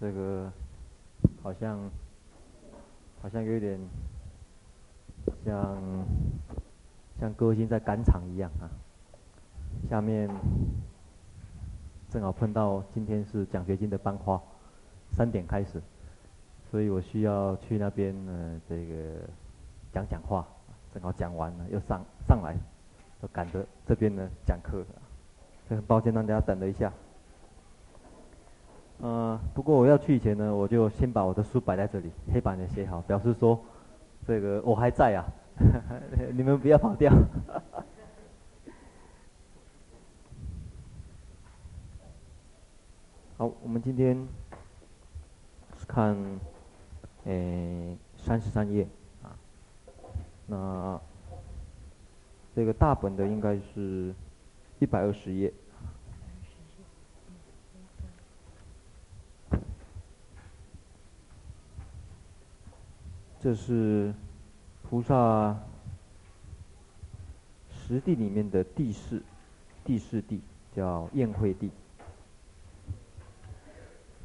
这个好像好像有点像像歌星在赶场一样啊。下面正好碰到今天是奖学金的颁发，三点开始，所以我需要去那边呢，这个讲讲话，正好讲完了又上上来，就赶着这边呢讲课，所以很抱歉让大家等了一下。嗯、呃，不过我要去以前呢，我就先把我的书摆在这里，黑板也写好，表示说，这个我还在啊，你们不要跑掉。好，我们今天看，诶，三十三页啊，那这个大本的应该是一百二十页。这是菩萨十地里面的第四，第四地叫宴会地。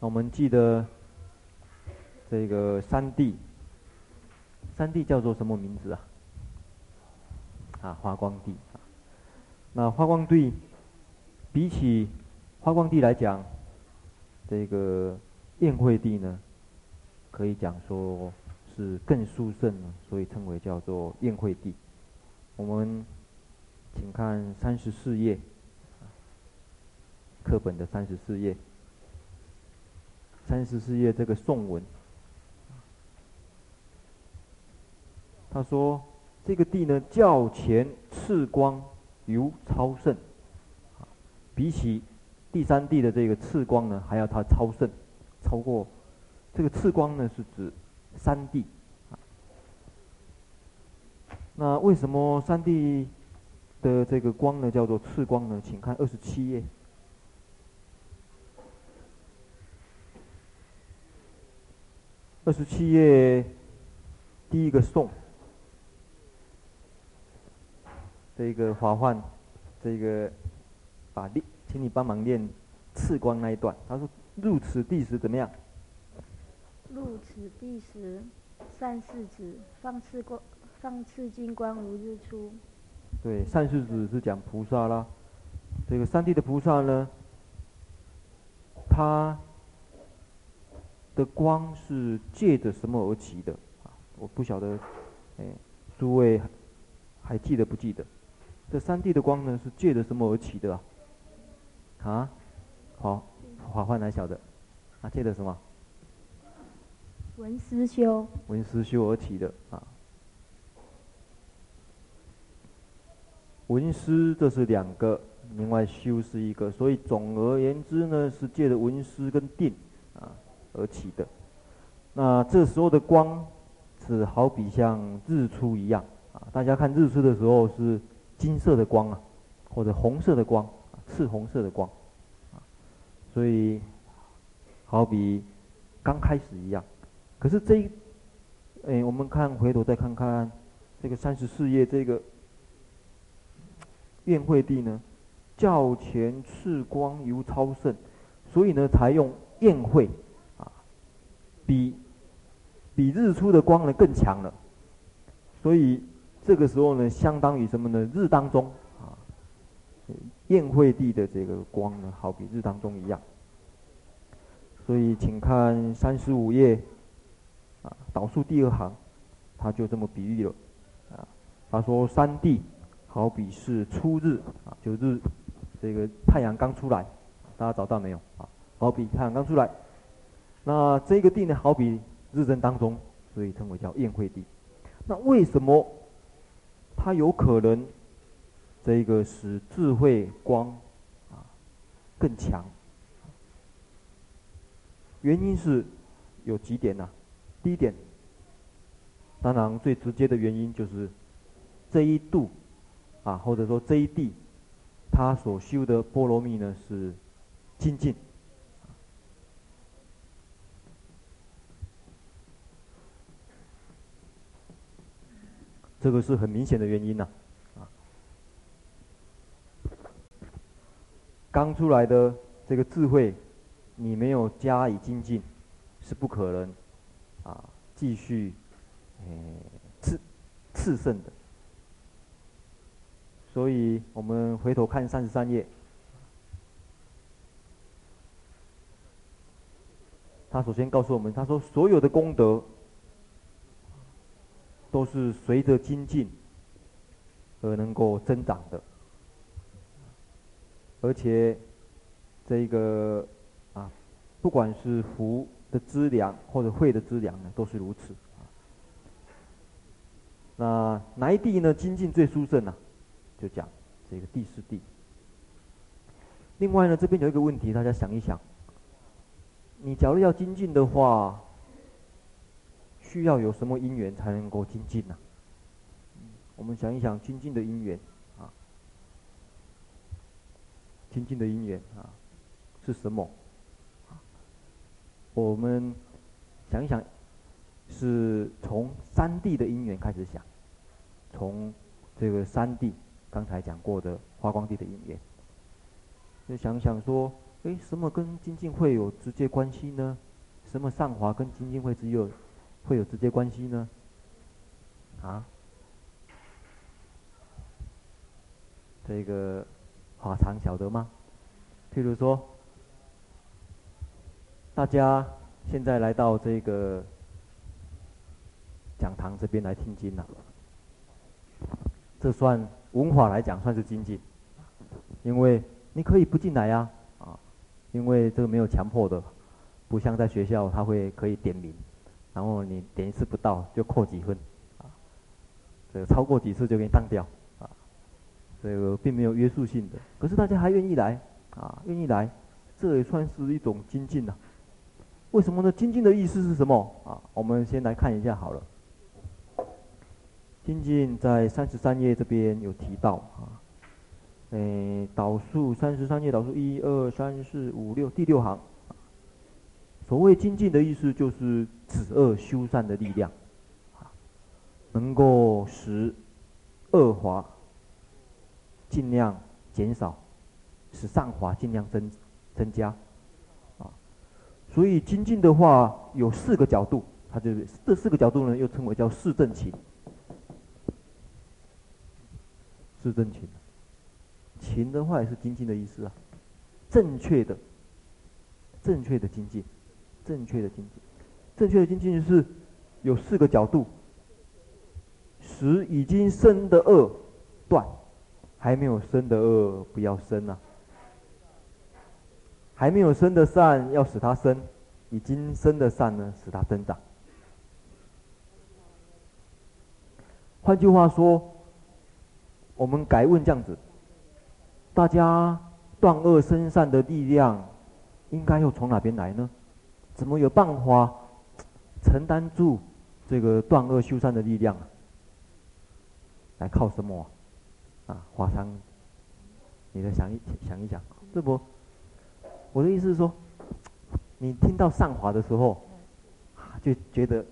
那我们记得这个三地，三地叫做什么名字啊？啊，花光地。那花光地比起花光地来讲，这个宴会地呢，可以讲说。是更殊胜呢，所以称为叫做宴会地。我们请看三十四页，课本的三十四页，三十四页这个颂文，他说这个地呢，较前赤光尤超胜，比起第三地的这个赤光呢，还要它超胜，超过这个赤光呢，是指。三地，那为什么三地的这个光呢叫做次光呢？请看二十七页，二十七页第一个颂，这个华梵，这个把念，请你帮忙念次光那一段。他说：“入此地时怎么样？”入此地时，善逝子放次光，放次金光如日出。对，善逝子是讲菩萨啦。这个三地的菩萨呢，他的光是借着什么而起的？啊，我不晓得，哎，诸位还记得不记得？这三地的光呢，是借着什么而起的啊？啊，好，华梵来晓得，啊，借着什么？文思修，文思修而起的啊。文思这是两个，另外修是一个，所以总而言之呢，是借着文思跟定啊而起的。那这时候的光是好比像日出一样啊，大家看日出的时候是金色的光啊，或者红色的光，赤红色的光啊，所以好比刚开始一样。可是这一，哎，我们看回头再看看这个三十四页这个宴会地呢，较前次光尤超胜，所以呢才用宴会啊，比比日出的光呢更强了，所以这个时候呢，相当于什么呢？日当中啊，宴会地的这个光呢，好比日当中一样。所以请看三十五页。啊，导数第二行，他就这么比喻了，啊，他说三地好比是初日，啊，就日，这个太阳刚出来，大家找到没有？啊，好比太阳刚出来，那这个地呢，好比日正当中，所以称为叫宴会地。那为什么它有可能这个使智慧光啊更强？原因是有几点呢、第一点，当然最直接的原因就是这一度啊，或者说这一地，他所修的波罗蜜呢是精进，这个是很明显的原因呐，啊，刚出来的这个智慧，你没有加以精进，是不可能。啊继续诶次次胜的。所以我们回头看三十三页，他首先告诉我们，他说所有的功德都是随着精进而能够增长的，而且这个啊，不管是福的资粮或者慧的资粮呢，都是如此。那哪一地呢？精进最殊胜呢？就讲这个第四地。另外呢，这边有一个问题，大家想一想：你假如要精进的话，需要有什么因缘才能够精进呢？我们想一想精进的因缘啊，精进的因缘啊是什么？我们想一想，是从三地的因缘开始想，从这个三地。刚才讲过的花光地的因缘，就想想说，哎，什么跟精进会有直接关系呢？什么上华跟精进会只有会有直接关系呢？啊？这个法常晓得吗？譬如说，大家现在来到这个讲堂这边来听经了，这算？文化来讲算是精进，因为你可以不进来呀，啊，因为这个没有强迫的，不像在学校他会可以点名，然后你点一次不到就扣几分，啊，这个超过几次就给你当掉，啊，这个并没有约束性的，可是大家还愿意来，啊，愿意来，这也算是一种精进呐。为什么呢？精进的意思是什么？啊，我们先来看一下好了。精进在三十三页这边有提到啊，诶，导数三十三页导数一二三四五六第六行，所谓精进的意思就是止恶修善的力量，啊，能够使恶法尽量减少，使善法尽量增增加，所以精进的话有四个角度，它就是这四个角度呢又称为叫四正勤。是正勤，勤的话也是精进的意思啊。正确的，正确的精进，正确的精进，正确的精进是有四个角度：使已经生的恶断，还没有生的恶不要生啊；还没有生的善要使它生，已经生的善呢使它增长。换句话说。我们改问这样子：大家断恶生善的力量，应该又从哪边来呢？怎么有办法承担住这个断恶修善的力量？来靠什么？啊，华山，你再想一想一想，这不，我的意思是说，你听到上滑的时候，就觉得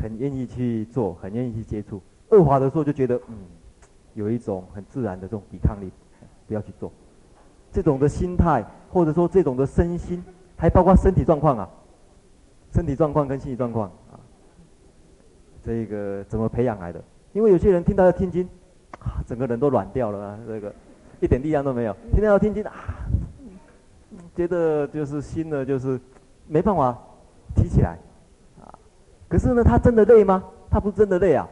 很愿意去做，很愿意去接触；恶法的时候就觉得嗯。有一种很自然的这种抵抗力，不要去做。这种的心态，或者说这种的身心，还包括身体状况啊，身体状况跟心理状况啊，这个怎么培养来的？因为有些人听到要听经，整个人都软掉了啊，这个一点力量都没有。听到要听经啊，觉得就是心呢，就是没办法提起来啊。可是呢，他真的累吗？他不是真的累啊。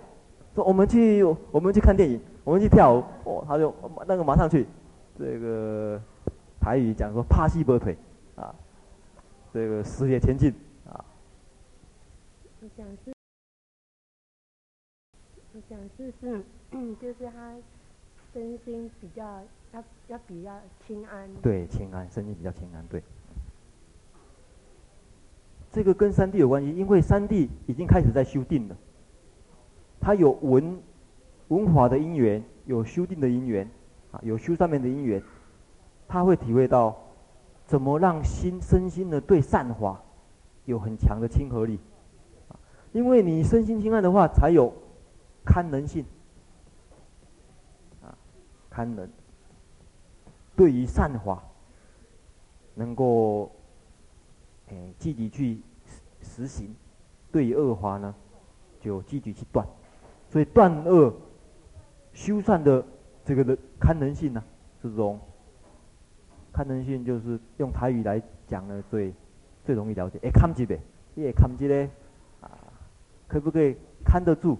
说我们去，我们去看电影。我们去跳舞，哦，他就那个马上去，这个台语讲说拍死没腿，啊，这个事业前进，啊。我想是，我想试试，就是他身心比较要要比较清安。对，清安，身心比较清安，对。这个跟三地有关系，因为三地已经开始在修定了，他有文文法的因缘，有修定的因缘，啊，有修上面的因缘，他会体会到，怎么让心身心的对善法有很强的亲和力，因为你身心轻安的话，才有堪能性，啊，堪能，对于善法，能够，诶，积极去实行，对于恶法呢，就积极去断。所以断恶修善的这个的堪能性呢，这种堪能性就是用台语来讲呢，最最容易了解。哎，看几的，也看几的啊，可不可以看得住，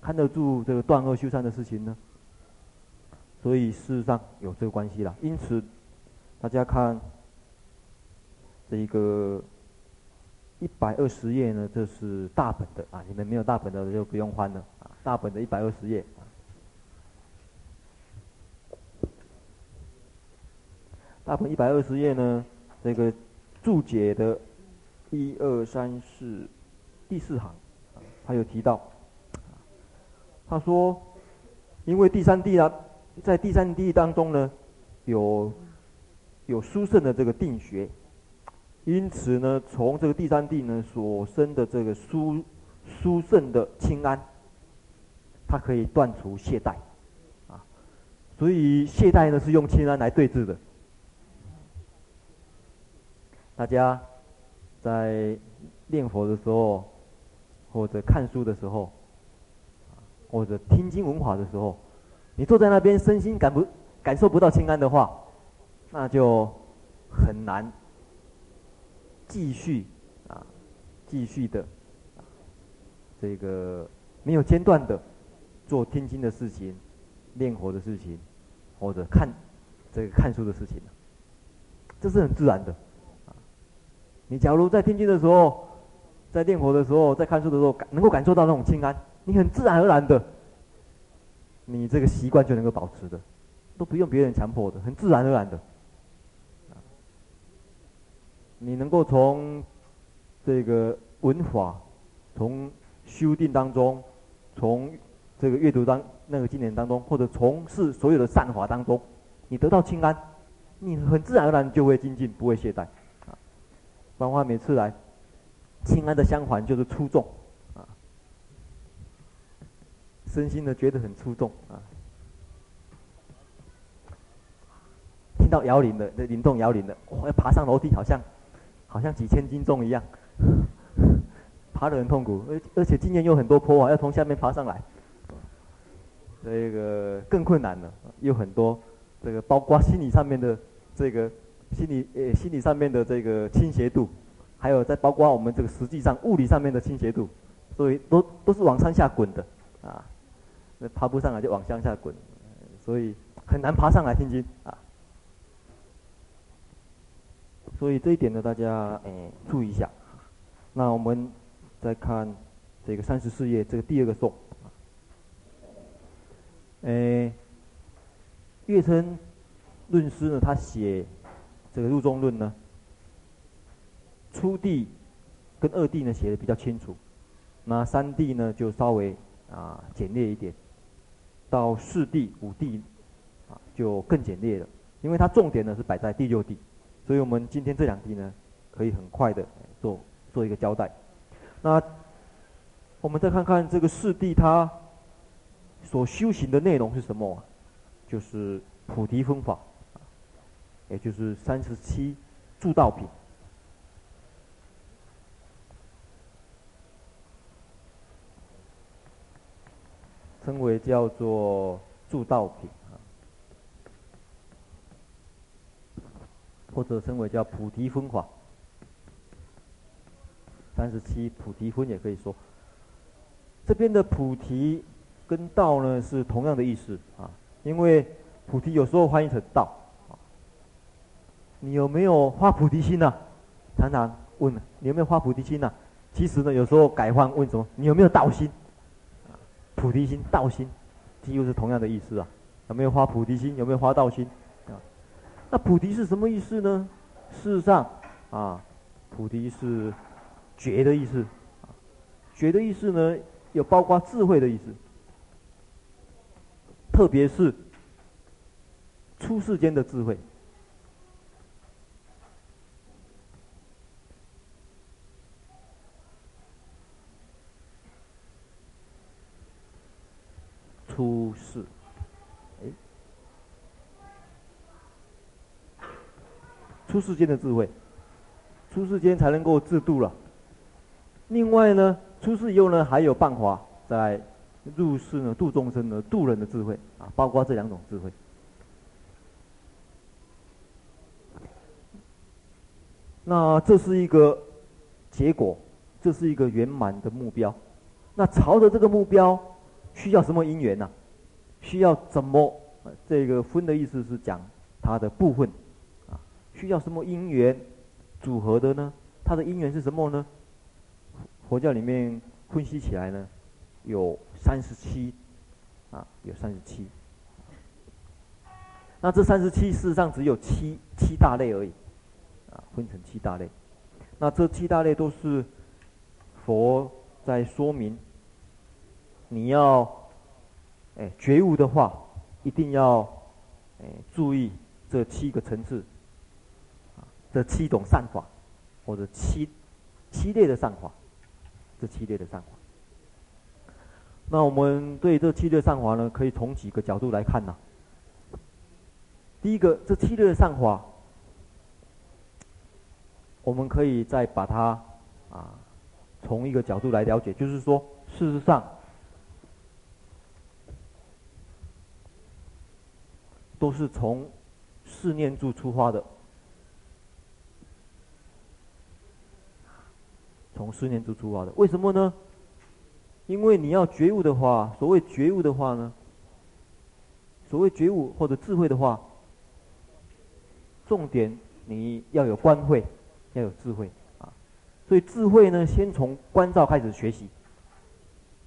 看得住这个断恶修善的事情呢？所以事实上有这个关系啦。因此，大家看这一个一百二十页呢，这是大本的啊。你们没有大本的就不用翻了啊。大本的一百二十页，大本一百二十页呢，这个注解的一二三四第四行，他有提到，他说，因为第三地啊。在第三地当中呢，有有殊胜的这个定学，因此呢，从这个第三地呢所生的这个殊殊胜的清安，它可以断除懈怠，啊，所以懈怠呢是用清安来对治的。大家在念佛的时候，或者看书的时候，或者听经闻法的时候。你坐在那边，身心感不感受不到清安的话，那就很难继续啊，继续的，这个没有间断的做天经的事情、念佛的事情，或者看这个看书的事情，这是很自然的啊。你假如在天经的时候，在念佛的时候，在看书的时候，感能够感受到那种清安，你很自然而然的。你这个习惯就能够保持的，都不用别人强迫的，很自然而然的。你能够从这个文法，从修定当中，从这个阅读当那个经典当中，或者从事所有的善法当中，你得到清安，你很自然而然就会精进，不会懈怠。啊，包括每次来，清安的相反就是出众。身心呢觉得很出众啊，听到摇铃的，那灵动摇铃的，哇，要爬上楼梯，好像好像几千斤重一样，爬得很痛苦，而而且今年有很多坡啊，要从下面爬上来，这个更困难了，有很多这个包括心理上面的这个心理呃心理上面的这个倾斜度，还有再包括我们这个实际上物理上面的倾斜度，所以都都是往山下滚的啊。那爬不上来就往乡下滚，所以很难爬上来听经啊。所以这一点呢，大家诶注意一下。那我们再看这个三十四页这个第二个颂。诶，月称论师呢，他写这个入中论呢，初地跟二地呢写的比较清楚，那三地呢就稍微啊简略一点。到四地、五地，啊，就更简略了，因为它重点呢是摆在第六地，所以我们今天这两地呢，可以很快的做做一个交代。那我们再看看这个四地，它所修行的内容是什么？就是菩提分法，也就是三十七助道品。称为叫做助道品啊，或者称为叫菩提分法，三十七菩提分也可以说。这边的菩提跟道呢是同样的意思啊，因为菩提有时候翻译成道。你有没有发菩提心呢？常常问你有没有发菩提心呢？其实呢，有时候改换问什么？你有没有道心？菩提心、道心，几乎是同样的意思啊。有没有发菩提心？有没有发道心？啊，那菩提是什么意思呢？事实上，啊，菩提是觉的意思。觉的意思呢，有包括智慧的意思，特别是出世间的智慧。出世，哎，出世间的智慧，出世间才能够自度了。另外呢，出世以后呢，还有办法在入世呢度众生呢度人的智慧啊，包括这两种智慧。那这是一个结果，这是一个圆满的目标。那朝着这个目标，需要什么因缘呢？需要怎么？这个分的意思是讲它的部分啊，需要什么因缘组合的呢？它的因缘是什么呢？佛教里面分析起来呢，有三十七啊，有三十七。那这三十七事实上只有七七大类而已啊，分成七大类。那这七大类都是佛在说明，你要哎觉悟的话。一定要，哎，注意这七个层次，这七种善法，或者七七类的善法，这七类的善法。那我们对这七类善法呢，可以从几个角度来看呐。第一个，这七类的善法，我们可以再把它啊，从一个角度来了解，就是说，事实上。都是从四念住出发的，从四念住出发的，为什么呢？因为你要觉悟的话，所谓觉悟的话呢，所谓觉悟或者智慧的话，重点你要有观慧，要有智慧啊。所以智慧呢，先从观照开始学习，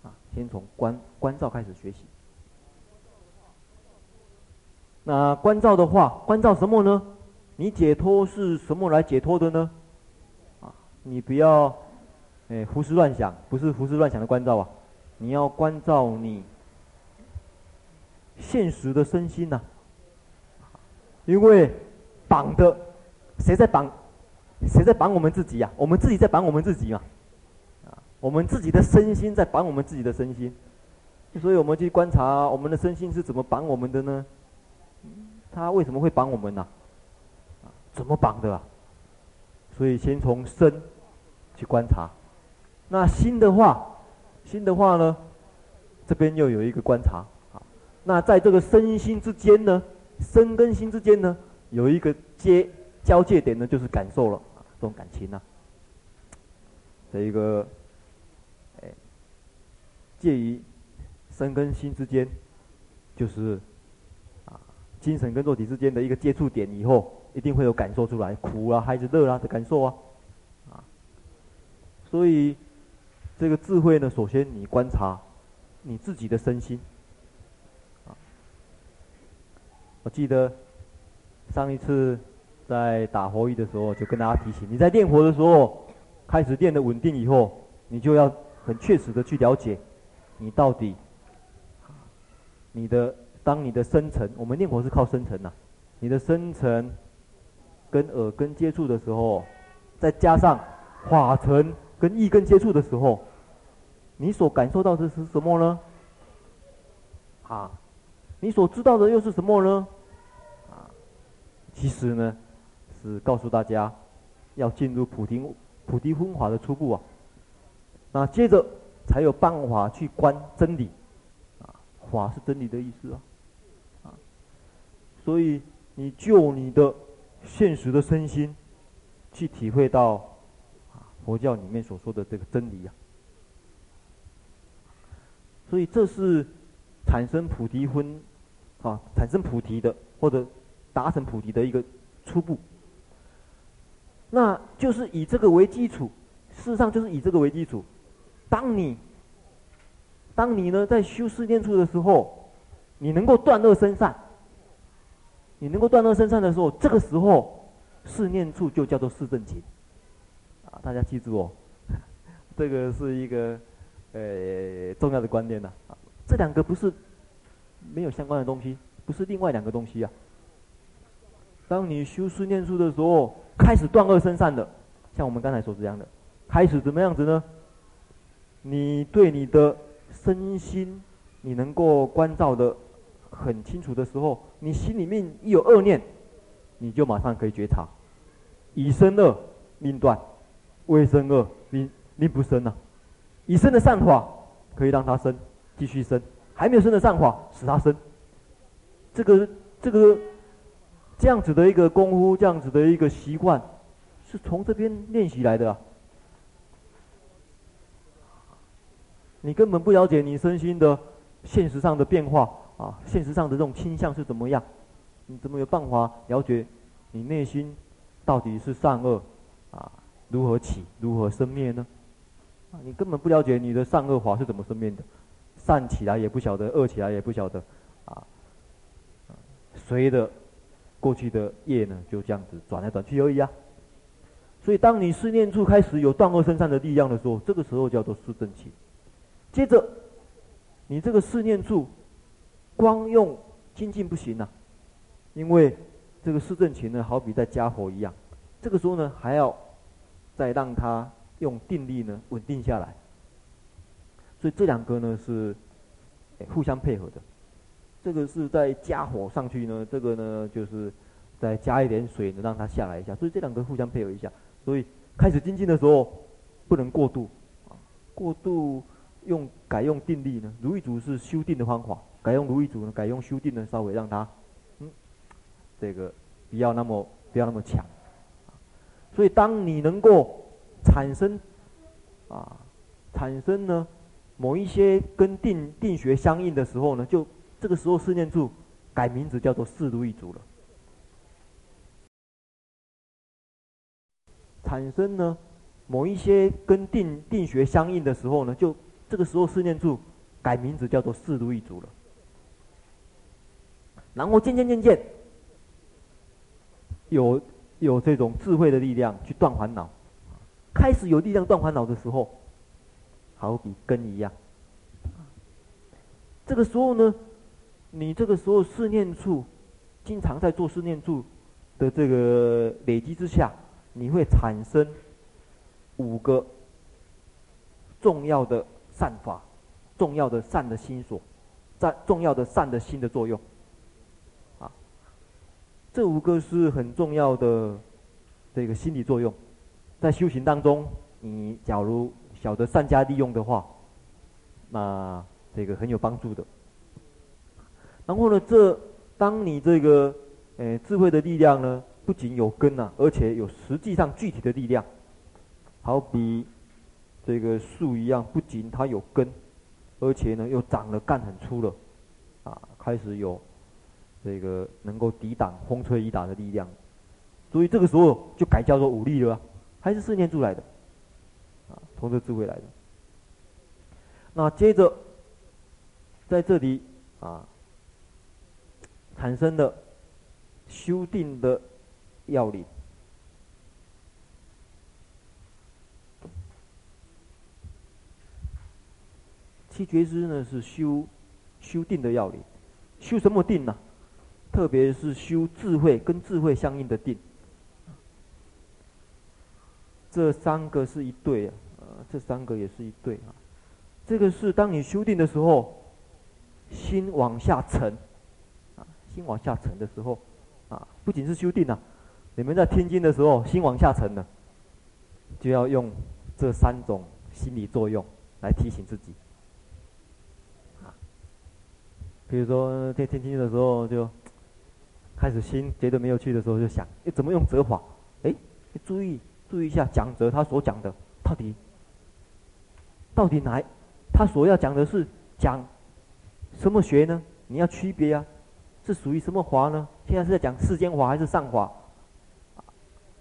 啊，先从观观照开始学习。那关照的话，关照什么呢？你解脱是什么来解脱的呢？啊，你不要，哎，胡思乱想，不是胡思乱想的关照啊，你要关照你现实的身心呐、因为绑的，谁在绑？谁在绑我们自己呀、我们自己在绑我们自己嘛。啊，我们自己的身心在绑我们自己的身心，所以我们去观察我们的身心是怎么绑我们的呢？他为什么会绑我们呢？啊，怎么绑的啊？所以先从身去观察。那心的话，心的话呢，这边又有一个观察啊。那在这个身心之间呢，身跟心之间呢，有一个接交界点呢，就是感受了，这种感情呢，这一个，哎，介于身跟心之间，就是。精神跟肉体之间的一个接触点，以后一定会有感受出来，苦啊还是乐啊的感受啊，啊，所以这个智慧呢，首先你观察你自己的身心，啊，我记得上一次在打佛遗的时候，就跟大家提醒，你在练佛的时候，开始练的稳定以后，你就要很确实的去了解，你到底你的。当你的深层，我们念佛是靠深层呐，你的深层跟耳根接触的时候，再加上法尘跟意根接触的时候，你所感受到的是什么呢？啊，你所知道的又是什么呢？啊，其实呢，是告诉大家要进入菩提菩提分法的初步啊，那接着才有办法去观真理，啊，法是真理的意思啊。所以，你就你的现实的身心，去体会到佛教里面所说的这个真理呀。所以，这是产生菩提分，啊，产生菩提的或者达成菩提的一个初步。那就是以这个为基础，事实上就是以这个为基础。当你，当你呢在修四念处的时候，你能够断恶生善。你能够断恶生善的时候，这个时候四念处就叫做四正勤，啊，大家记住哦，这个是一个呃重要的观念呐，这两个不是没有相关的东西，不是另外两个东西啊。当你修四念处的时候，开始断恶生善的，像我们刚才说这样的，开始怎么样子呢？你对你的身心，你能够关照的。很清楚的时候，你心里面一有恶念，你就马上可以觉察，以生恶命断，未生恶命令不生啊。已生的善法可以让他生，继续生；还没有生的善法，使他生。这个这个这样子的一个功夫，这样子的一个习惯，是从这边练习来的啊。你根本不了解你身心的现实上的变化啊，现实上的这种倾向是怎么样？你怎么有办法了解你内心到底是善恶啊？如何起，如何生灭呢？啊，你根本不了解你的善恶法是怎么生灭的，善起来也不晓得，恶起来也不晓得，啊，随着过去的业呢，就这样子转来转去而已啊。所以，当你思念处开始有断恶生善的力量的时候，这个时候叫做四正气。接着，你这个四念处，光用精进不行呐、因为这个施正勤呢，好比在加火一样，这个时候呢，还要再让它用定力呢稳定下来。所以这两个呢是互相配合的，这个是在加火上去呢，这个呢就是再加一点水呢让它下来一下，所以这两个互相配合一下。所以开始精进的时候不能过度，过度。用改用定力呢？如意足是修定的方法，改用如意足呢？改用修订呢？稍微让它，嗯，这个不要那么不要那么强。所以当你能够产生啊，产生呢某一些跟定定学相应的时候呢，就这个时候四念处改名字叫做四如意足了。产生呢某一些跟定定学相应的时候呢，就这个时候四念处改名字叫做四如意足了，然后渐渐渐渐有有这种智慧的力量去断烦恼，开始有力量断烦恼的时候，好比根一样。这个时候呢，你这个时候思念处经常在做思念处的这个累积之下，你会产生五个重要的。善法，重要的善的心所，在重要的善的心的作用，这五个是很重要的这个心理作用，在修行当中，你假如晓得善加利用的话，那这个很有帮助的。然后呢，这当你这个呃智慧的力量呢，不仅有根呐、啊，而且有实际上具体的力量，好比。这个树一样，不仅它有根，而且呢又长了干很粗了，啊，开始有这个能够抵挡风吹雨打的力量，所以这个时候就改叫做武力了，还是四念处来的，啊，从这智慧来的。那接着在这里啊产生的修定的要领。七觉支呢是修修定的要领，修什么定呢？特别是修智慧跟智慧相应的定。这三个是一对啊，这三个也是一对啊。这个是当你修定的时候，心往下沉，啊，心往下沉的时候，啊，不仅是修定啊，你们在听经的时候，心往下沉了，就要用这三种心理作用来提醒自己。比如说在天经的时候，就开始心觉得没有趣的时候，就想：哎，怎么用折法？哎，注意注意一下讲则他所讲的到底到底哪？他所要讲的是讲什么学呢？你要区别啊，是属于什么法呢？现在是在讲世间法还是上法？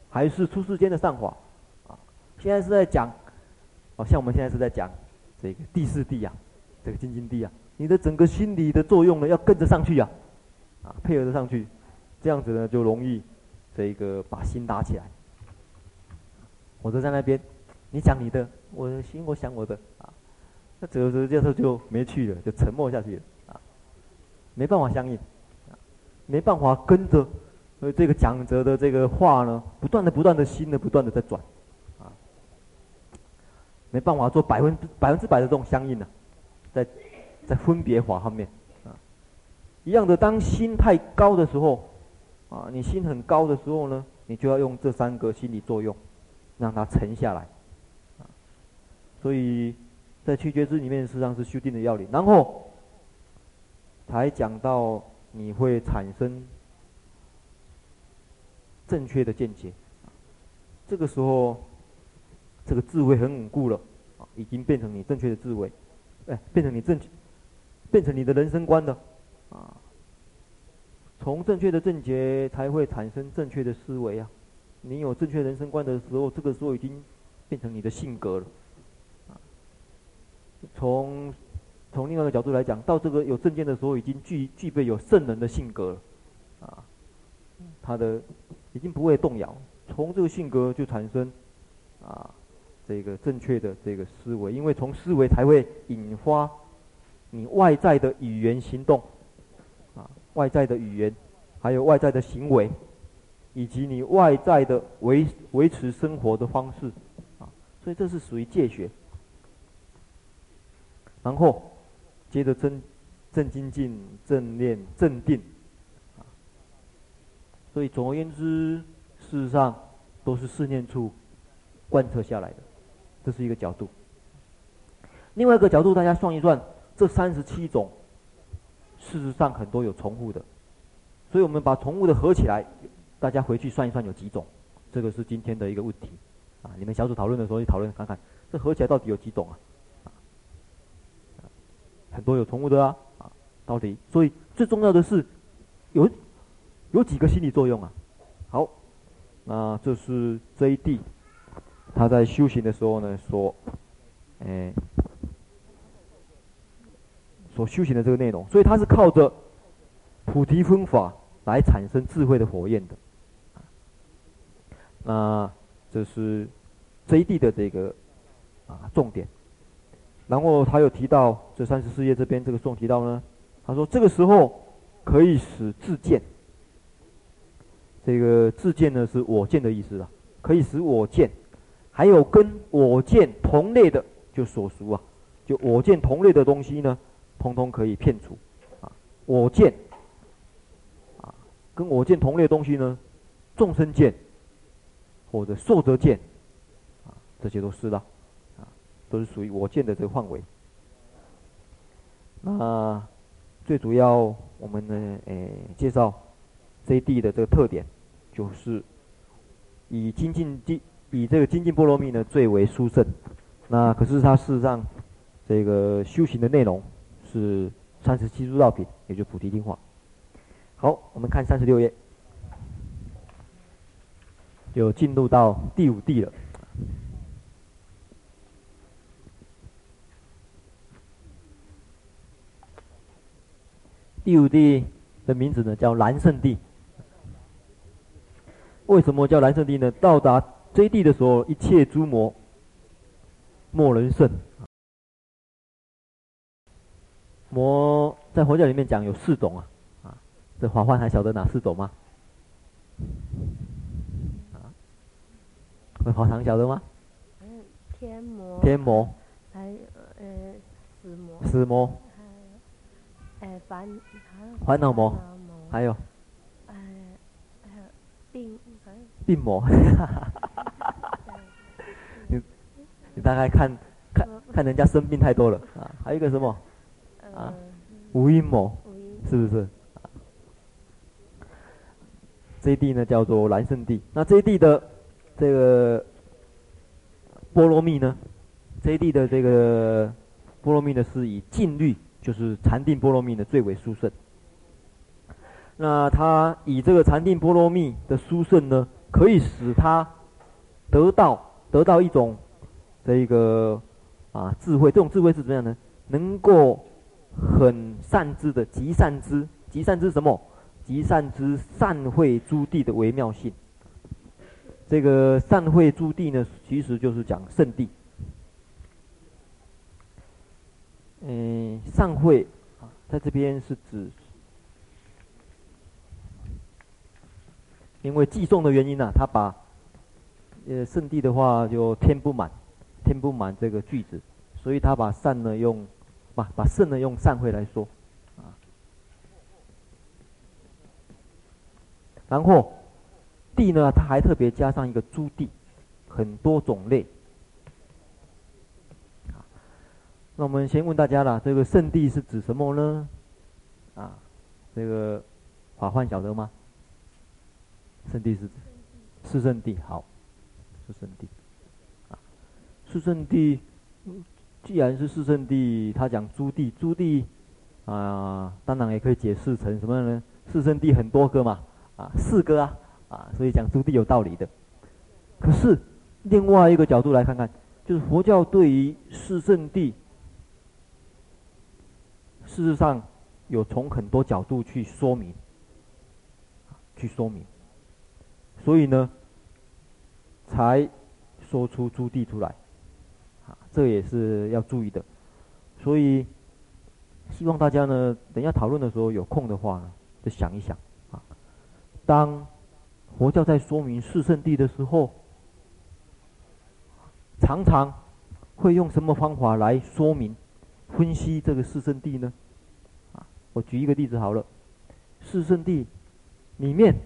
还是出世间的上法？啊，现在是在讲，哦，像我们现在是在讲这个第四地啊，这个精进地啊。你的整个心理的作用呢，要跟着上去啊，啊，配合着上去，这样子呢就容易，这个把心打起来。我就在那边，你讲你的，我的心我想我的啊，那这个这时候就没趣了，就沉默下去了啊，没办法相应，没办法跟着，呃这个讲者的这个话呢，不断的不断的心呢不断的在转，啊，没办法做百分之百分之百的这种相应呢，在。在分别法上面，啊，一样的，当心太高的时候，啊，你心很高的时候呢，你就要用这三个心理作用，让它沉下来，所以在七觉支里面，实际上是修定的要领。然后才讲到你会产生正确的见解，这个时候这个智慧很稳固了，啊，已经变成你正确的智慧，哎，变成你正，变成你的人生观的，啊，从正确的正觉才会产生正确的思维啊。你有正确人生观的时候，这个时候已经变成你的性格了。啊，从从另外一个角度来讲，到这个有正见的时候，已经具具备有圣人的性格了。啊，他的已经不会动摇。从这个性格就产生啊，这个正确的这个思维，因为从思维才会引发你外在的语言行动，外在的语言，还有外在的行为。以及你外在的维维持生活的方式，啊，所以这是属于戒学。然后接着正正精进、正念、正定，啊，所以总而言之，事实上都是四念处贯彻下来的，这是一个角度。另外一个角度，大家算一算，这三十七种，事实上很多有重复的，所以我们把重复的合起来。大家回去算一算有几种，这个是今天的一个问题，啊，你们小组讨论的时候去讨论看看，这合起来到底有几种啊？啊，很多有重复的啊，啊，到底，所以最重要的是有有几个心理作用啊？好，那这是 J D，他在修行的时候呢，说，哎，所修行的这个内容，所以他是靠着菩提分法来产生智慧的火焰的。那这是这一地的这个啊重点，然后他又提到这三十四页这边这个颂提到呢，他说这个时候可以使自见，这个自见呢是我见的意思了，可以使我见，还有跟我见同类的就所熟啊，就我见同类的东西呢，通通可以骗除啊，我见啊跟我见同类的东西呢，众生见。或者寿者见，啊，这些都是了，啊，都是属于我见的这个范围。那最主要我们呢，诶，介绍这一地的这个特点，就是以精进地，以这个精进波罗蜜呢最为殊胜。那可是它事实上，这个修行的内容是三十七诸道品，也就菩提精华。好，我们看三十六页。就进入到第五地了。第五地的名字呢叫蓝胜地。为什么叫蓝胜地呢？到达这一地的时候，一切诸魔莫能胜。魔在佛教里面讲有四种啊，啊，这法欢还晓得哪四种吗？好长晓得吗？嗯，天魔。天魔。还有呃，死魔。死魔。还有，呃，烦。烦恼魔。还有。呃，还有病。病魔。你，你大概看，看，看人家生病太多了啊！还有一个什么？啊，无阴谋。是不是？这一地呢叫做蓝圣地。那这一地的。这个波罗蜜呢，这一地的这个波罗蜜呢，是以静虑，就是禅定波罗蜜呢最为殊胜。那他以这个禅定波罗蜜的殊胜呢，可以使他得到得到一种这一个啊智慧。这种智慧是怎么样呢？能够很善知的极善知，极善知什么？极善知善会诸地的微妙性。这个善会诸地呢，其实就是讲圣地。嗯，善会啊，在这边是指，因为寄送的原因呢、他把呃圣地的话就填不满，填不满这个句子，所以他把善呢用，把把圣呢用善会来说，啊，然后。地呢，它还特别加上一个诸地，很多种类。那我们先问大家了，这个圣地是指什么呢？啊，这个法幻晓得吗？圣地是指四圣地，好，四圣地。啊，四圣地，既然是四圣地，他讲朱地，朱地啊，当然也可以解释成什么呢？四圣地很多个嘛，啊，四个啊，啊，所以讲朱地有道理的。可是另外一个角度来看看，就是佛教对于四圣地，事实上有从很多角度去说明，去说明。所以呢，才说出朱地出来，这也是要注意的。所以，希望大家呢，等下讨论的时候有空的话呢，就想一想啊。当佛教在说明四圣谛的时候，常常会用什么方法来说明、分析这个四圣地呢？啊，我举一个例子好了，四圣地里面。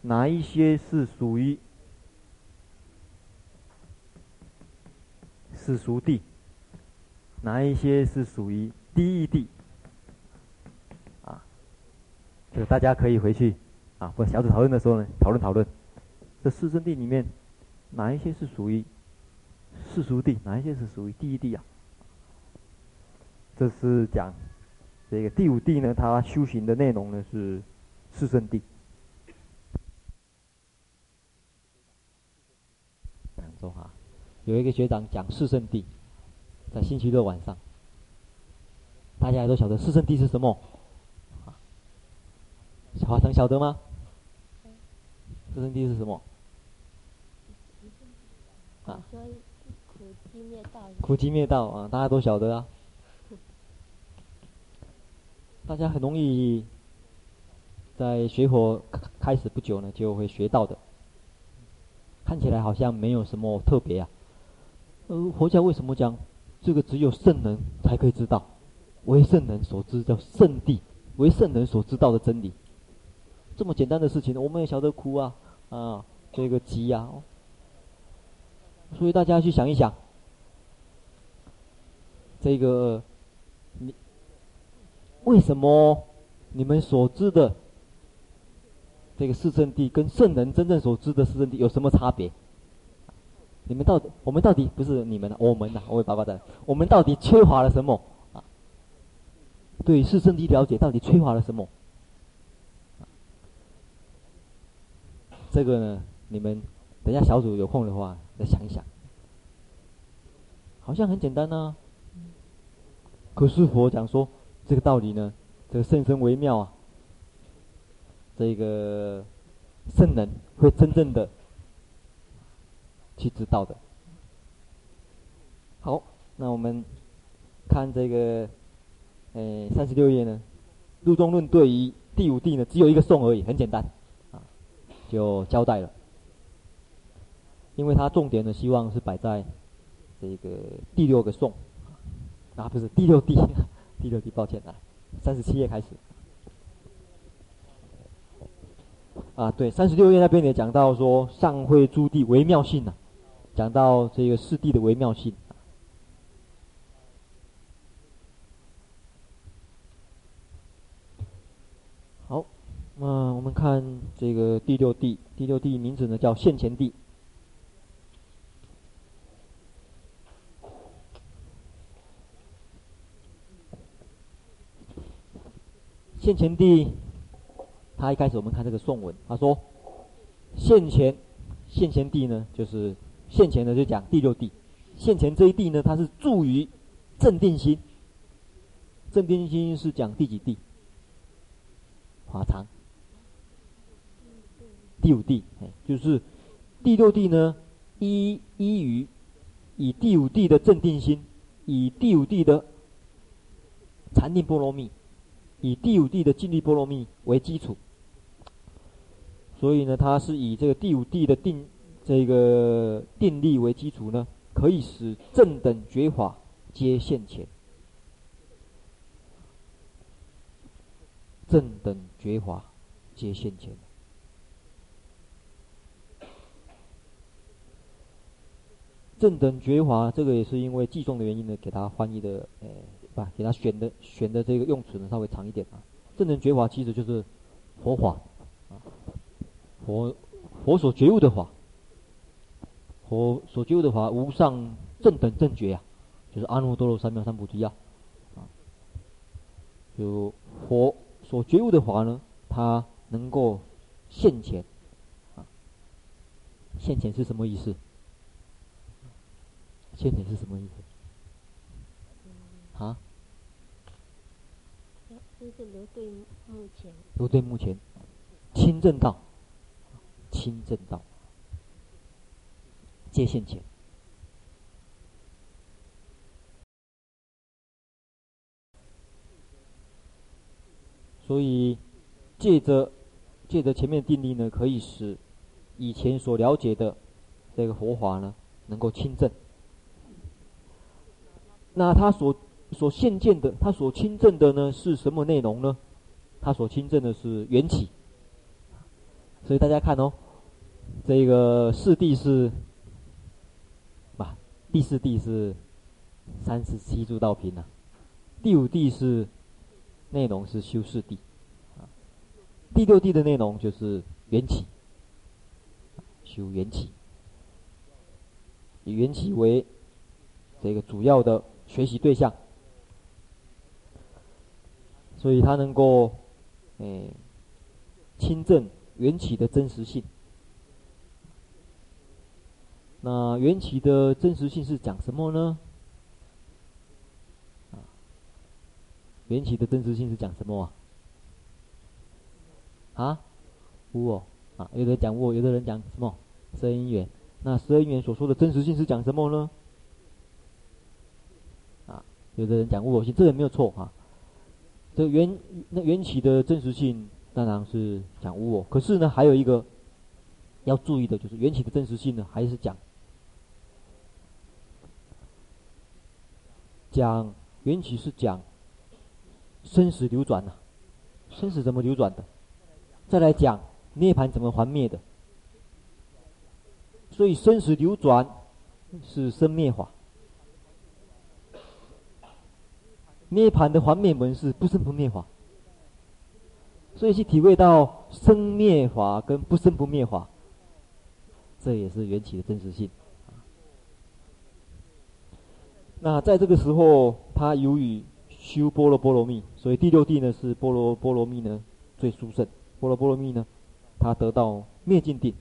哪一些是属于世俗地？哪一些是属于第义地？啊，这个大家可以回去啊，或小组讨论的时候呢，讨论讨论。这四圣地里面，哪一些是属于世俗地？哪一些是属于第义地啊？这是讲这个第五地呢，它修行的内容呢是四圣谛。说哈，有一个学长讲四圣地，在星期六晚上，大家也都晓得四圣地是什么？小华生晓得吗？四圣地是什么？啊？苦集灭道。苦集灭道啊，大家都晓得啊。大家很容易在学佛开始不久呢，就会学到的。看起来好像没有什么特别啊，呃，佛教为什么讲这个只有圣人才可以知道，为圣人所知叫圣谛，为圣人所知道的真理，这么简单的事情，我们也晓得苦啊啊，这个集啊，所以大家去想一想，这个你为什么你们所知的？这个四圣谛跟圣人真正所知的四圣谛有什么差别？你们到底，我们到底不是你们的我们的，我为爸爸的，我们到底缺乏了什么？啊，对是圣谛了解到底缺乏了什么？这个呢，你们等下小组有空的话再想一想。好像很简单呢，可是佛讲说这个道理呢，这个甚深微妙啊。这个圣人会真正的去知道的。好，那我们看这个，呃，三十六页呢，《入中论》对于第五谛呢，只有一个颂而已，很简单，啊，就交代了。因为它重点呢，希望是摆在这个第六个颂，啊，不是第六谛，第六谛，抱歉啊，三十七页开始。啊，对，三十六页那边也讲到说，上会诸地微妙性呐、啊，讲到这个四谛的微妙性。好，那我们看这个第六谛，第六谛名字呢叫现前谛。现前谛。他一开始我们看这个颂文，他说：“现前，现前谛呢，就是现前呢就讲第六谛。现前这一谛呢，它是住于正定心。正定心是讲第几谛？华藏。第五谛，哎，就是第六谛呢，依依于以第五谛的正定心，以第五谛的禅定波罗蜜，以第五谛的静虑波罗蜜为基础。”所以呢，它是以这个第五谛的定这个定力为基础呢，可以使正等觉法皆现前。正等觉法皆现前。正等觉法，这个也是因为寄送的原因呢，给他翻译的，呃，不，给他选的选的这个用词呢稍微长一点啊。正等觉法其实就是佛法啊，佛佛所觉悟的法，佛所觉悟的法无上正等正觉呀、啊，就是阿耨多罗三藐三菩提呀，啊，就佛所觉悟的法呢，它能够现前啊，现前是什么意思？现前是什么意思？啊？就是如对目前。如对目前，清正道，清正道，皆现前。所以，借着借着前面的定力呢，可以使以前所了解的这个佛法呢，能够亲证。那他所所现见的，他所亲证的呢，是什么内容呢？他所亲证的是缘起。所以大家看哦，这个四谛是，第四地是三十七诸道品啊，第五地是内容是修四地，啊，第六地的内容就是缘起，修缘起，以缘起为这个主要的。学习对象，所以他能够，哎，亲证缘起的真实性。那缘起的真实性是讲什么呢？啊，缘起的真实性是讲什么啊？无我啊，有的人讲无我，有的人讲什么？十二因缘。那十二因缘所说的真实性是讲什么呢？啊有的人讲无我性，这个没有错啊。这缘那缘起的真实性当然是讲无我，可是呢，还有一个要注意的就是缘起的真实性呢，还是讲讲缘起是讲生死流转呐、生死怎么流转的？再来讲涅槃怎么还灭的？所以生死流转是生灭法。涅槃的还灭门是不生不灭法，所以去体会到生灭法跟不生不灭法，这也是缘起的真实性。那在这个时候，他由于修波罗波罗蜜，所以第六地呢是波罗波罗蜜呢最殊胜。波罗波罗蜜呢，他得到灭尽定，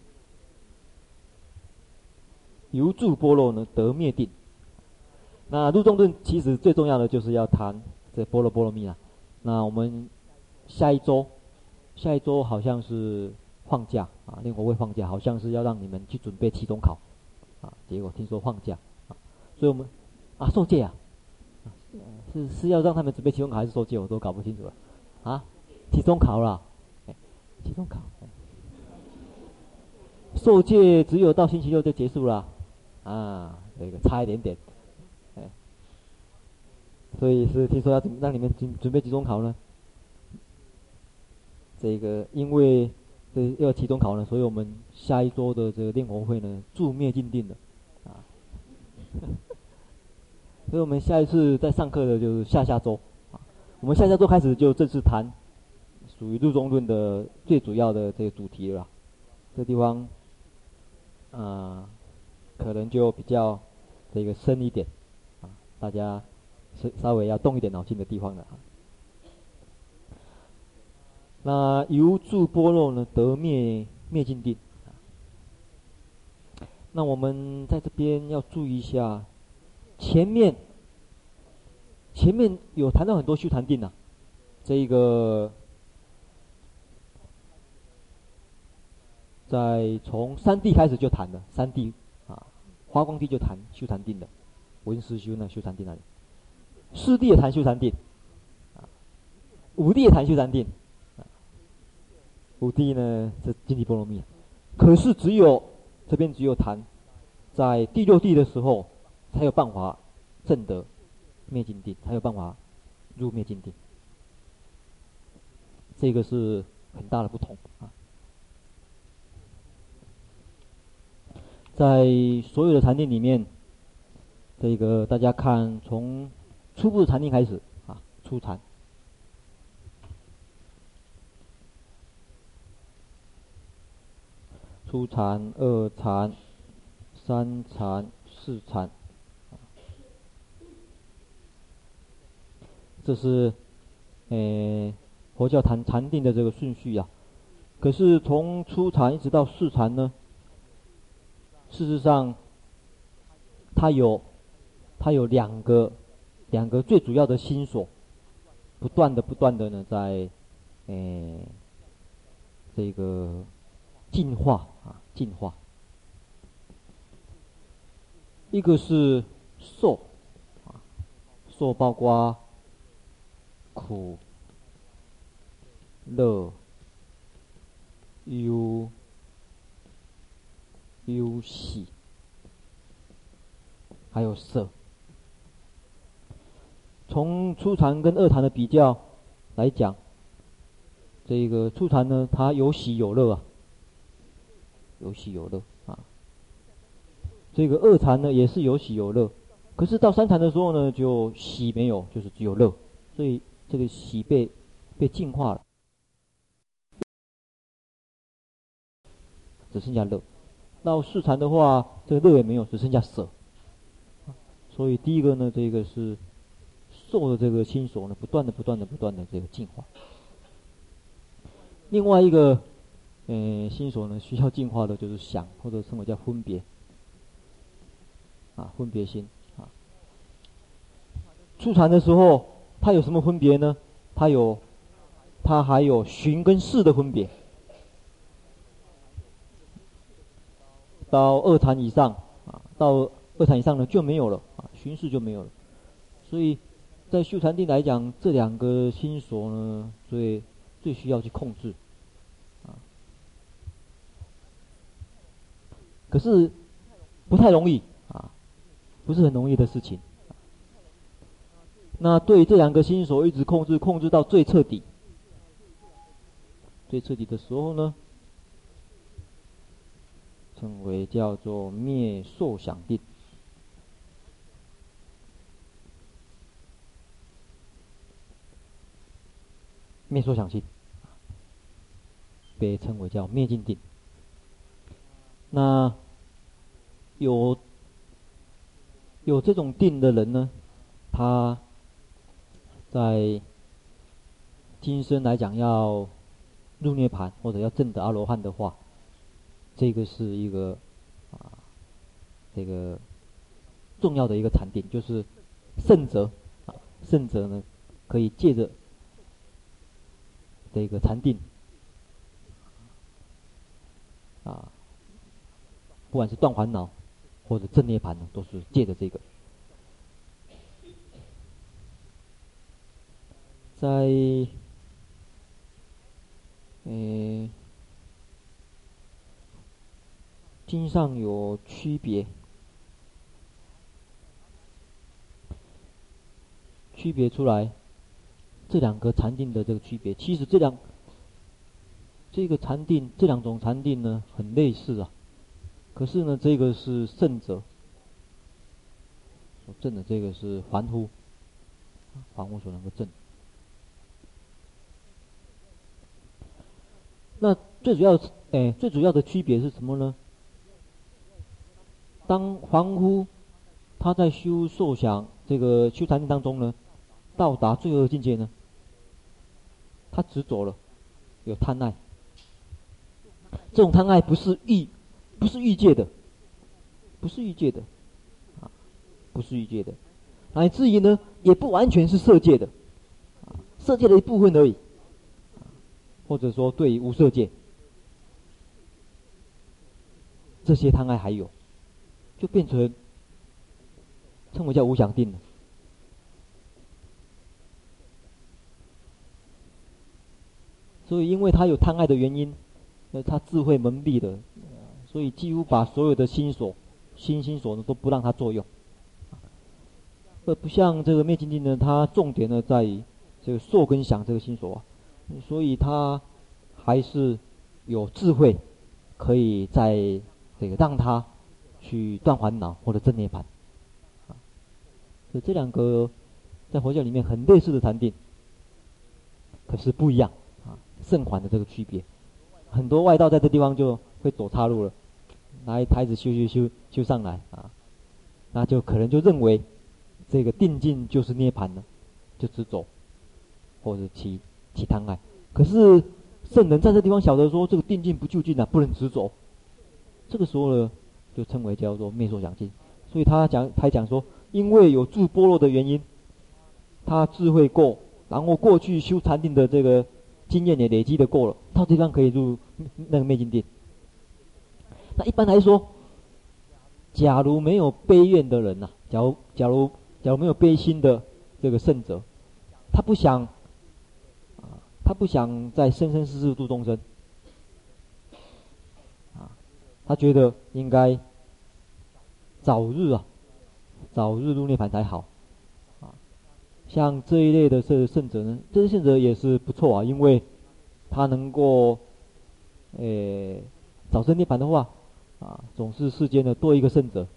由住波罗呢得灭定。那入中论其实最重要的就是要谈这波罗波罗蜜啊。那我们下一周，下一周好像是放假啊，令我会放假，好像是要让你们去准备期中考啊。结果听说放假啊，所以我们啊受戒啊，是是要让他们准备期中考还是受戒，我都搞不清楚了。啊。期中考了，哎，期中考，受戒只有到星期六就结束了啊，这个差一点点。哎。所以是听说要让你们准准备期中考呢，这个因为这要期中考呢，所以我们下一周的这个练佛会呢，助灭尽定的，啊，所以我们下一次再上课的就是下下周，啊，我们下下周开始就正式谈属于入中论的最主要的这个主题了，这地方，啊，可能就比较这个深一点，啊，大家。是稍微要动一点脑筋的地方了啊。那由住波若呢，得灭灭尽定。那我们在这边要注意一下，前面前面有谈到很多修禅定呐，这一个在从三谛开始就谈的，三谛啊，花光地就谈修禅定的，文思修那修禅定那里。四谛也谈修禅定，啊，五谛也谈修禅定，啊，五谛呢是经济波罗蜜，可是只有这边只有谈，在第六谛的时候才有办法证得灭尽定，才有办法入灭尽定，这个是很大的不同啊，在所有的禅定里面这个大家看，从初步的禅定开始啊，初禅。初禅、二禅、三禅、四禅，这是，诶，佛教禅禅定的这个顺序啊。可是从初禅一直到四禅呢，事实上，它有，它有两个，两个最主要的心所，不断的、不断的呢，在，诶，这个。进化啊，进化。一个是受啊，受包括苦、乐、忧、忧喜，还有色。从初禅跟二禅的比较来讲，这个初禅呢，它有喜有乐啊。有喜有乐啊，这个二禅呢也是有喜有乐，可是到三禅的时候呢，就喜没有，就是只有乐，所以这个喜被被净化了，只剩下乐。到四禅的话，这个乐也没有，只剩下舍。所以第一个呢，这个是受的这个心所呢，不断的、不断的、不断的这个净化。另外一个。嗯，心所呢需要净化的就是想，或者称为叫分别，啊，分别心啊。初禅的时候，它有什么分别呢？它有，它还有寻跟识的分别。到二禅以上啊，到二禅以上呢就没有了啊，寻识就没有了。所以在修禅定来讲，这两个心所呢，最最需要去控制啊。可是不太容易啊，不是很容易的事情。那对这两个心所一直控制，控制到最彻底、最彻底的时候呢，称为叫做灭受想定。灭受想定，被称为叫灭尽定。那有有这种定的人呢，他在今生来讲要入涅槃或者要证得阿罗汉的话，这个是一个啊，这个重要的一个禅定，就是圣者啊，圣者呢可以借着这个禅定啊。不管是断烦恼，或者证涅槃呢，都是借着这个。在，呃，经上有区别，区别出来这两个禅定的这个区别。其实这两这个禅定，这两种禅定呢，很类似啊。可是呢，这个是圣者所证的，这个是凡夫，凡夫所能够证。那最主要，哎，最主要的区别是什么呢？当凡夫他在修受想这个修禅定当中呢，到达最后的境界呢，他执着了，有贪爱，这种贪爱不是欲。不是欲界的，不是欲界的，啊，不是欲界的，乃至于呢，也不完全是色界的，色界的一部分而已，或者说对于无色界，这些贪爱还有，就变成称为叫无想定了。所以，因为他有贪爱的原因，那他智慧蒙蔽的。所以几乎把所有的心所、心心所呢都不让他作用，而不像这个灭尽定呢，它重点呢在于这个受跟想这个心所啊，所以他还是有智慧，可以在这个让他去断烦恼或者证涅槃，所以这两个在佛教里面很类似的禅定，可是不一样啊，圣环的这个区别，很多外道在这地方就会走岔路了，拿一台子修修修修上来啊，那就可能就认为这个定境就是涅槃了，就直走，或者骑起贪爱。可是圣人在这地方晓得说，这个定境不就近啊，不能直走，这个时候呢，就称为叫做灭受想境。所以他讲，他讲说，因为有住波罗的原因，他智慧够，然后过去修禅定的这个经验也累积的够了，到地方可以入那个灭尽定。那一般来说，假如没有悲怨的人呐、假如假如假如没有悲心的这个圣者，他不想，他不想在生生世世度众生啊，他觉得应该。早日啊，早日入涅槃才好，啊，像这一类的这圣者呢，这些圣者也是不错啊，因为他能够，诶，早生涅槃的话，啊，总是世间的多一个圣者，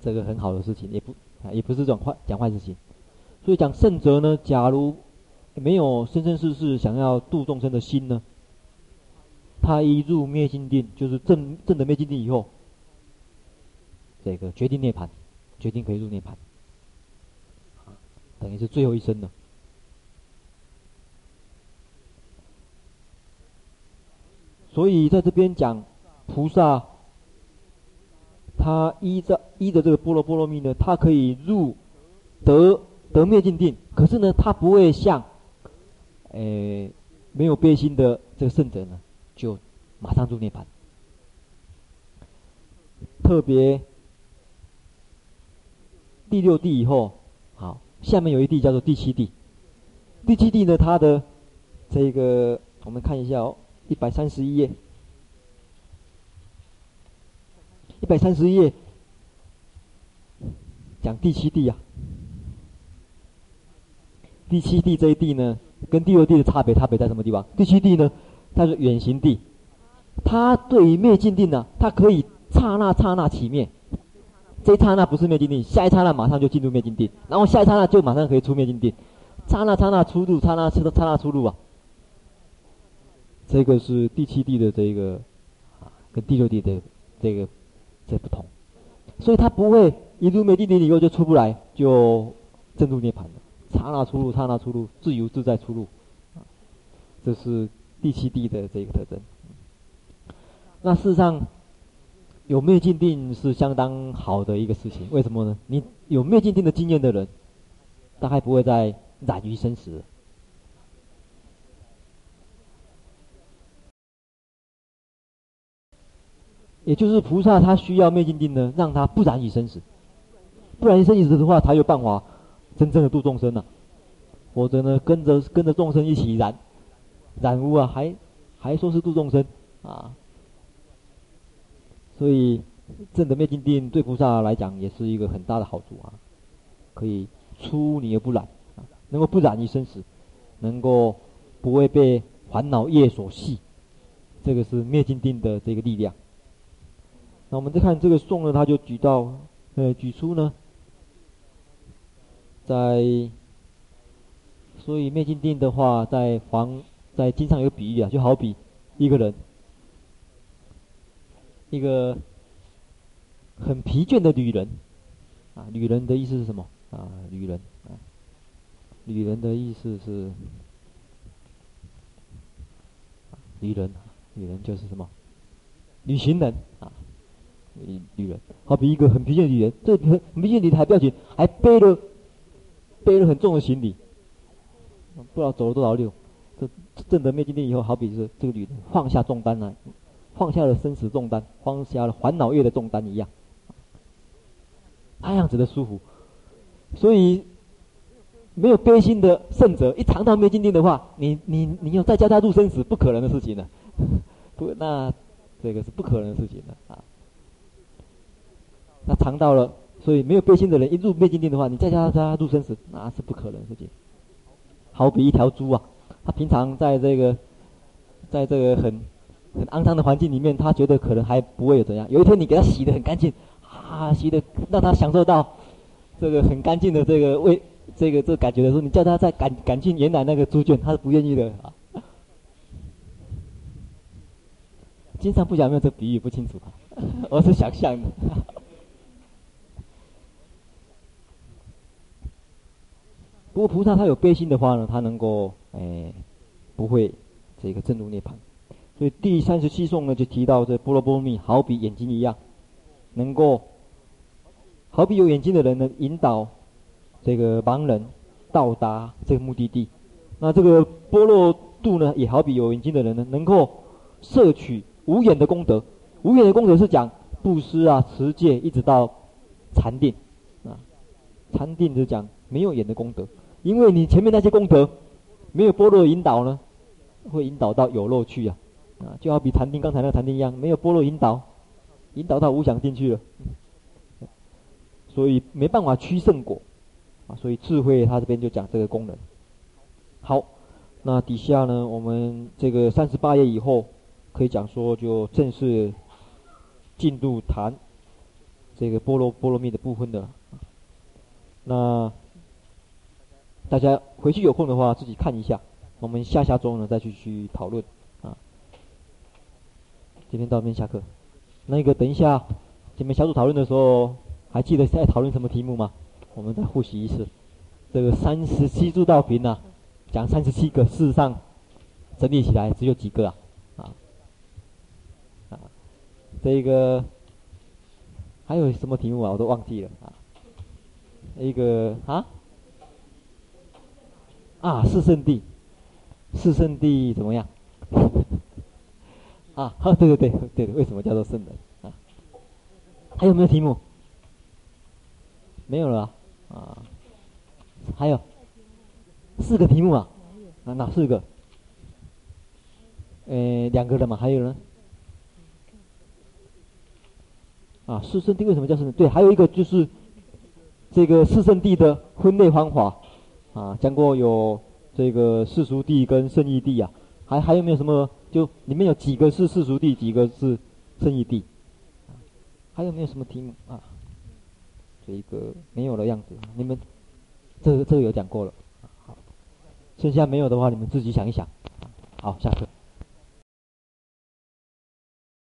这个很好的事情，也不啊，也不是这种坏讲坏事情，所以讲圣者呢，假如没有生生世世想要度众生的心呢，他一入灭尽定，就是证证得灭尽定以后。这个决定涅槃，决定可以入涅槃，等于是最后一生了。所以在这边讲菩萨，他依着依着这个波罗波罗蜜呢，他可以入得得灭尽定，可是呢，他不会像，诶，没有悲心的这个圣者呢，就马上入涅槃，特别。第六地以后，好，下面有一地叫做第七地。第七地呢，它的这个我们看一下哦，一百三十一页，一百三十一页讲第七地啊。第七地这一地呢，跟第六地的差别，差别在什么地方？第七地呢，它是远行地，它对于灭尽定呢，它可以刹那刹那起灭。这一刹那不是灭尽定，下一刹那马上就进入灭尽定，然后下一刹那就马上可以出灭尽定，刹那刹那出入，刹那刹那出入啊。这个是第七地的这个啊，跟第六地的这个这不同，所以它不会一入灭尽定以后就出不来，就正入涅槃了，刹那出入，刹那出入，自由自在出入，这是第七地的这个特征。那事实上。有灭尽定是相当好的一个事情，为什么呢？你有灭尽定的经验的人，大概不会再染于生死。也就是菩萨他需要灭尽定呢，让他不染于生死，不染于生死的话，才有办法真正的度众生呢、啊。否则呢，跟着跟着众生一起染染污啊，还还说是度众生啊。所以，证得灭尽定对菩萨来讲也是一个很大的好处啊，可以出离而不染啊，能够不染于生死，能够不会被烦恼业所系，这个是灭尽定的这个力量。那我们再看这个颂呢，他就举到，呃，举出呢，在，所以灭尽定的话，在黄在经上有比喻啊，就好比一个人。一个很疲倦的女人，啊，女人的意思是什么？啊，女人，啊，女人的意思是，女人，女人就是什么？旅行人啊，旅女人，好比一个很疲倦的女人，这很很疲倦的旅人还不要紧，还背了背了很重的行李，不知道走了多少路。这证得灭尽定以后，好比是这个女人放下重担来。放下了生死重担，放下了烦恼业的重担一样，那样子的舒服。所以，没有悲心的圣者，一尝到灭尽定的话，你你你要再叫他入生死，不可能的事情了。不，那这个是不可能的事情了啊。那尝到了，所以没有背心的人一入灭尽定的话，你再叫他入生死，那是不可能的事情。好比一条猪啊，他平常在这个，在这个很。很肮脏的环境里面，他觉得可能还不会有怎样。有一天你给他洗得很干净，啊，洗得让他享受到这个很干净的这个味，这个这个感觉的时候，你叫他再赶赶进原来那个猪圈，他是不愿意的啊。经常不讲有没有这比喻不清楚，我是想象的。不过菩萨他有悲心的话呢，他能够哎不会这个证入涅槃。所以第三十七颂呢就提到这般若波罗蜜好比眼睛一样，能够好比有眼睛的人呢引导这个盲人到达这个目的地。那这个般若度呢也好比有眼睛的人呢能够摄取。无眼的功德，无眼的功德是讲布施啊、持戒，一直到禅定啊。禅定是讲没有眼的功德，因为你前面那些功德没有般若引导呢，会引导到有漏去啊。啊，就好比禅定刚才那禅定一样，没有般若引导，引导到无想定去了。所以没办法趋圣果啊。所以智慧他这边就讲这个功能。好，那底下呢，我们这个三十八页以后。可以讲说，就正式进入谈这个般若波罗蜜的部分的。那大家回去有空的话，自己看一下。我们下下周呢再去去讨论啊。今天到这边下课。那个等一下，前面小组讨论的时候，还记得在讨论什么题目吗？我们再复习一次。这个三十七诸道品呢，讲三十七个，事实上整理起来只有几个啊。这个还有什么题目啊？我都忘记了啊。一个啊啊，四圣地，四圣地怎么样？啊，对对对对，为什么叫做圣人啊？还有没有题目？没有了啊，啊？还有四个题目啊？啊，哪四个？呃，两个了嘛？还有呢？啊，四圣地为什么叫圣人？对，还有一个就是这个四圣地的分类方法啊，讲过有这个世俗地跟圣义地啊，还还有没有什么？就里面有几个是世俗地，几个是圣义地？还有没有什么题目啊？这个没有的样子，你们这个这个有讲过了，好，剩下没有的话，你们自己想一想。好，下课。